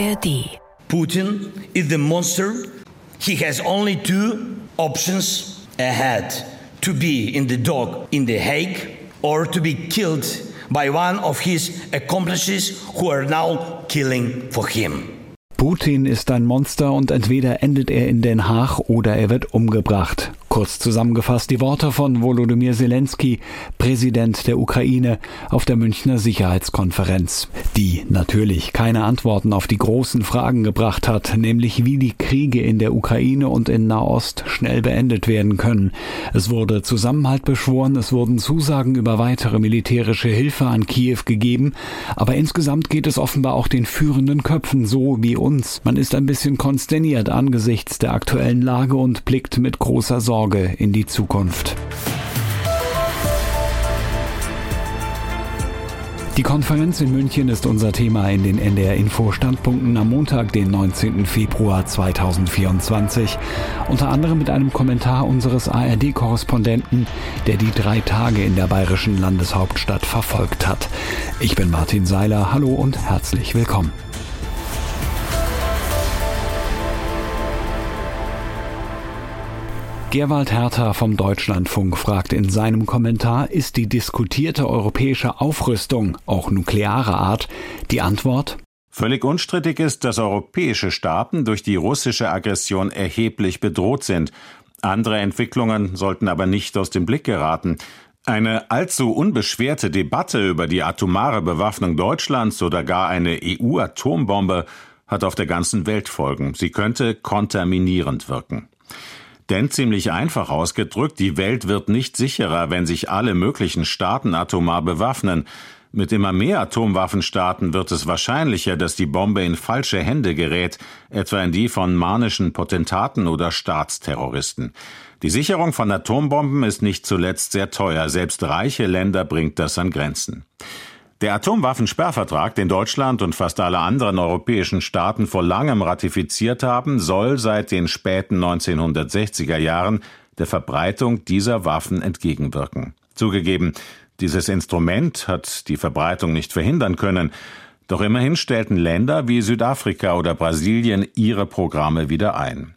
ARD. Putin is the monster. He has only two options ahead to be in the dock in The Hague or to be killed by one of his accomplices who are now killing for him. Putin ist ein Monster und entweder endet er in Den Haag oder er wird umgebracht. Kurz zusammengefasst die Worte von Volodymyr Zelensky, Präsident der Ukraine, auf der Münchner Sicherheitskonferenz, die natürlich keine Antworten auf die großen Fragen gebracht hat, nämlich wie die Kriege in der Ukraine und in Nahost schnell beendet werden können. Es wurde Zusammenhalt beschworen, es wurden Zusagen über weitere militärische Hilfe an Kiew gegeben, aber insgesamt geht es offenbar auch den führenden Köpfen so wie uns. Man ist ein bisschen konsterniert angesichts der aktuellen Lage und blickt mit großer Sorge Sorge in die Zukunft. Die Konferenz in München ist unser Thema in den NDR Info Standpunkten am Montag, den 19. Februar 2024. Unter anderem mit einem Kommentar unseres ARD-Korrespondenten, der die drei Tage in der bayerischen Landeshauptstadt verfolgt hat. Ich bin Martin Seiler. Hallo und herzlich willkommen. Gerwald Hertha vom Deutschlandfunk fragt in seinem Kommentar, ist die diskutierte europäische Aufrüstung, auch nuklearer Art, die Antwort? Völlig unstrittig ist, dass europäische Staaten durch die russische Aggression erheblich bedroht sind. Andere Entwicklungen sollten aber nicht aus dem Blick geraten. Eine allzu unbeschwerte Debatte über die atomare Bewaffnung Deutschlands oder gar eine EU-Atombombe hat auf der ganzen Welt Folgen. Sie könnte kontaminierend wirken. Denn ziemlich einfach ausgedrückt, die Welt wird nicht sicherer, wenn sich alle möglichen Staaten atomar bewaffnen. Mit immer mehr Atomwaffenstaaten wird es wahrscheinlicher, dass die Bombe in falsche Hände gerät, etwa in die von manischen Potentaten oder Staatsterroristen. Die Sicherung von Atombomben ist nicht zuletzt sehr teuer, selbst reiche Länder bringt das an Grenzen. Der Atomwaffensperrvertrag, den Deutschland und fast alle anderen europäischen Staaten vor langem ratifiziert haben, soll seit den späten 1960er Jahren der Verbreitung dieser Waffen entgegenwirken. Zugegeben, dieses Instrument hat die Verbreitung nicht verhindern können, doch immerhin stellten Länder wie Südafrika oder Brasilien ihre Programme wieder ein.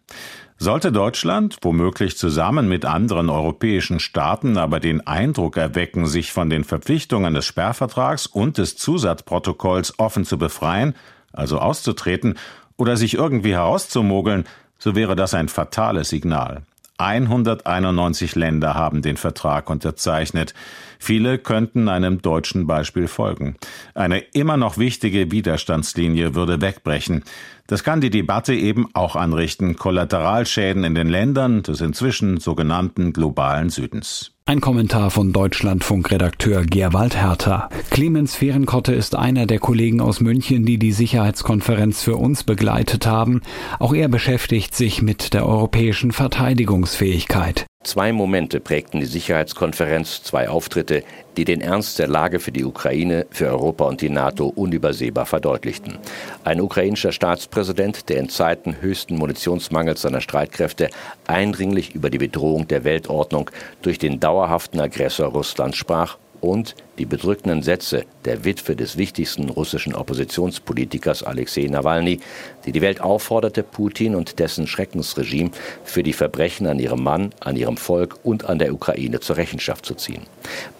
Sollte Deutschland, womöglich zusammen mit anderen europäischen Staaten, aber den Eindruck erwecken, sich von den Verpflichtungen des Sperrvertrags und des Zusatzprotokolls offen zu befreien, also auszutreten, oder sich irgendwie herauszumogeln, so wäre das ein fatales Signal. 191 Länder haben den Vertrag unterzeichnet. Viele könnten einem deutschen Beispiel folgen. Eine immer noch wichtige Widerstandslinie würde wegbrechen. Das kann die Debatte eben auch anrichten. Kollateralschäden in den Ländern des inzwischen sogenannten globalen Südens. Ein Kommentar von Deutschlandfunk-Redakteur Gerwald Hertha. Clemens Fehrenkotte ist einer der Kollegen aus München, die die Sicherheitskonferenz für uns begleitet haben. Auch er beschäftigt sich mit der europäischen Verteidigungsfähigkeit. Zwei Momente prägten die Sicherheitskonferenz, zwei Auftritte, die den Ernst der Lage für die Ukraine, für Europa und die NATO unübersehbar verdeutlichten. Ein ukrainischer Staatspräsident, der in Zeiten höchsten Munitionsmangels seiner Streitkräfte eindringlich über die Bedrohung der Weltordnung durch den dauerhaften Aggressor Russlands sprach und die bedrückenden Sätze der Witwe des wichtigsten russischen Oppositionspolitikers Alexei Nawalny, die die Welt aufforderte, Putin und dessen Schreckensregime für die Verbrechen an ihrem Mann, an ihrem Volk und an der Ukraine zur Rechenschaft zu ziehen.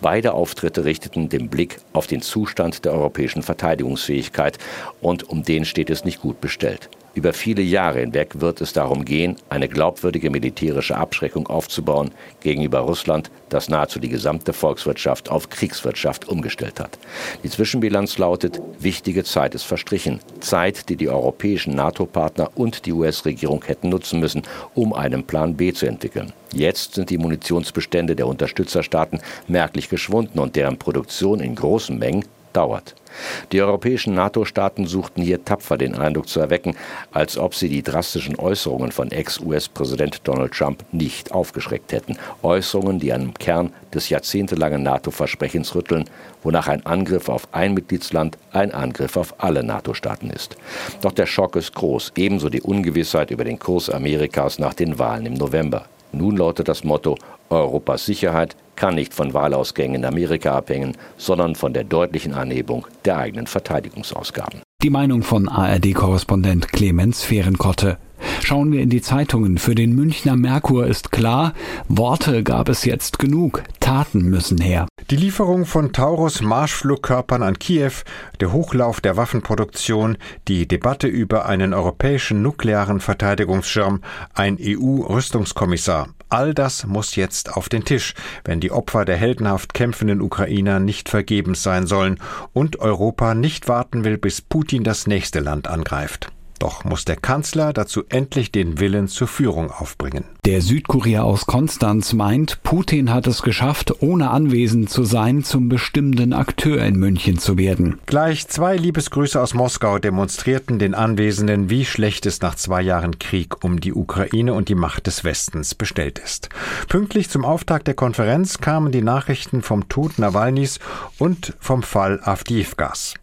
Beide Auftritte richteten den Blick auf den Zustand der europäischen Verteidigungsfähigkeit und um den steht es nicht gut bestellt. Über viele Jahre hinweg wird es darum gehen, eine glaubwürdige militärische Abschreckung aufzubauen gegenüber Russland, das nahezu die gesamte Volkswirtschaft auf Kriegswirtschaft umgestellt hat. Die Zwischenbilanz lautet, wichtige Zeit ist verstrichen. Zeit, die die europäischen NATO-Partner und die US-Regierung hätten nutzen müssen, um einen Plan B zu entwickeln. Jetzt sind die Munitionsbestände der Unterstützerstaaten merklich geschwunden und deren Produktion in großen Mengen dauert. Die europäischen NATO-Staaten suchten hier tapfer den Eindruck zu erwecken, als ob sie die drastischen Äußerungen von Ex-US-Präsident Donald Trump nicht aufgeschreckt hätten. Äußerungen, die am Kern des jahrzehntelangen NATO-Versprechens rütteln, wonach ein Angriff auf ein Mitgliedsland ein Angriff auf alle NATO-Staaten ist. Doch der Schock ist groß, ebenso die Ungewissheit über den Kurs Amerikas nach den Wahlen im November. Nun lautet das Motto Europas Sicherheit kann nicht von Wahlausgängen in Amerika abhängen, sondern von der deutlichen Anhebung der eigenen Verteidigungsausgaben. Die Meinung von ARD-Korrespondent Clemens Fehrenkotte. Schauen wir in die Zeitungen. Für den Münchner Merkur ist klar, Worte gab es jetzt genug, Taten müssen her. Die Lieferung von Taurus Marschflugkörpern an Kiew, der Hochlauf der Waffenproduktion, die Debatte über einen europäischen nuklearen Verteidigungsschirm, ein EU-Rüstungskommissar. All das muss jetzt auf den Tisch, wenn die Opfer der heldenhaft kämpfenden Ukrainer nicht vergebens sein sollen und Europa nicht warten will, bis Putin das nächste Land angreift. Doch muss der Kanzler dazu endlich den Willen zur Führung aufbringen. Der Südkurier aus Konstanz meint, Putin hat es geschafft, ohne anwesend zu sein, zum bestimmenden Akteur in München zu werden. Gleich zwei Liebesgrüße aus Moskau demonstrierten den Anwesenden, wie schlecht es nach zwei Jahren Krieg um die Ukraine und die Macht des Westens bestellt ist. Pünktlich zum Auftakt der Konferenz kamen die Nachrichten vom Tod Nawalnys und vom Fall Avdiivkas.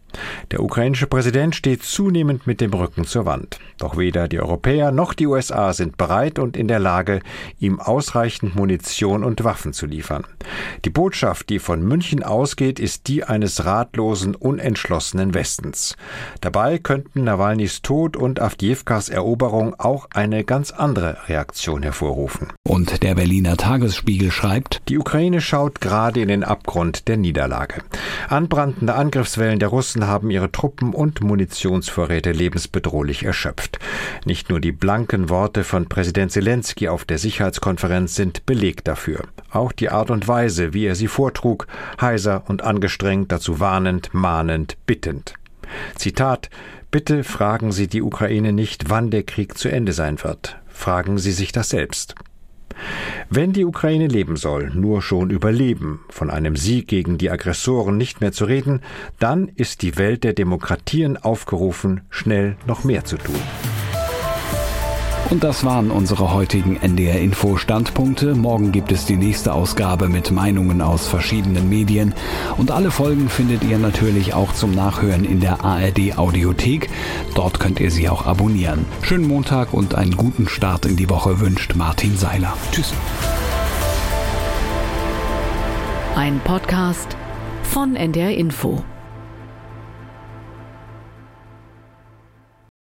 Der ukrainische Präsident steht zunehmend mit dem Rücken zur Wand. Doch weder die Europäer noch die USA sind bereit und in der Lage, ihm ausreichend Munition und Waffen zu liefern. Die Botschaft, die von München ausgeht, ist die eines ratlosen, unentschlossenen Westens. Dabei könnten Nawalnys Tod und Avdiivkas Eroberung auch eine ganz andere Reaktion hervorrufen. Und der Berliner Tagesspiegel schreibt, die Ukraine schaut gerade in den Abgrund der Niederlage. Anbrandende Angriffswellen der Russen Russen haben ihre Truppen und Munitionsvorräte lebensbedrohlich erschöpft. Nicht nur die blanken Worte von Präsident Zelensky auf der Sicherheitskonferenz sind Beleg dafür. Auch die Art und Weise, wie er sie vortrug, heiser und angestrengt, dazu warnend, mahnend, bittend. Zitat Bitte fragen Sie die Ukraine nicht, wann der Krieg zu Ende sein wird. Fragen Sie sich das selbst. Wenn die Ukraine leben soll, nur schon überleben, von einem Sieg gegen die Aggressoren nicht mehr zu reden, dann ist die Welt der Demokratien aufgerufen, schnell noch mehr zu tun. Und das waren unsere heutigen NDR Info Standpunkte. Morgen gibt es die nächste Ausgabe mit Meinungen aus verschiedenen Medien. Und alle Folgen findet ihr natürlich auch zum Nachhören in der ARD Audiothek. Dort könnt ihr sie auch abonnieren. Schönen Montag und einen guten Start in die Woche wünscht Martin Seiler. Tschüss. Ein Podcast von NDR Info.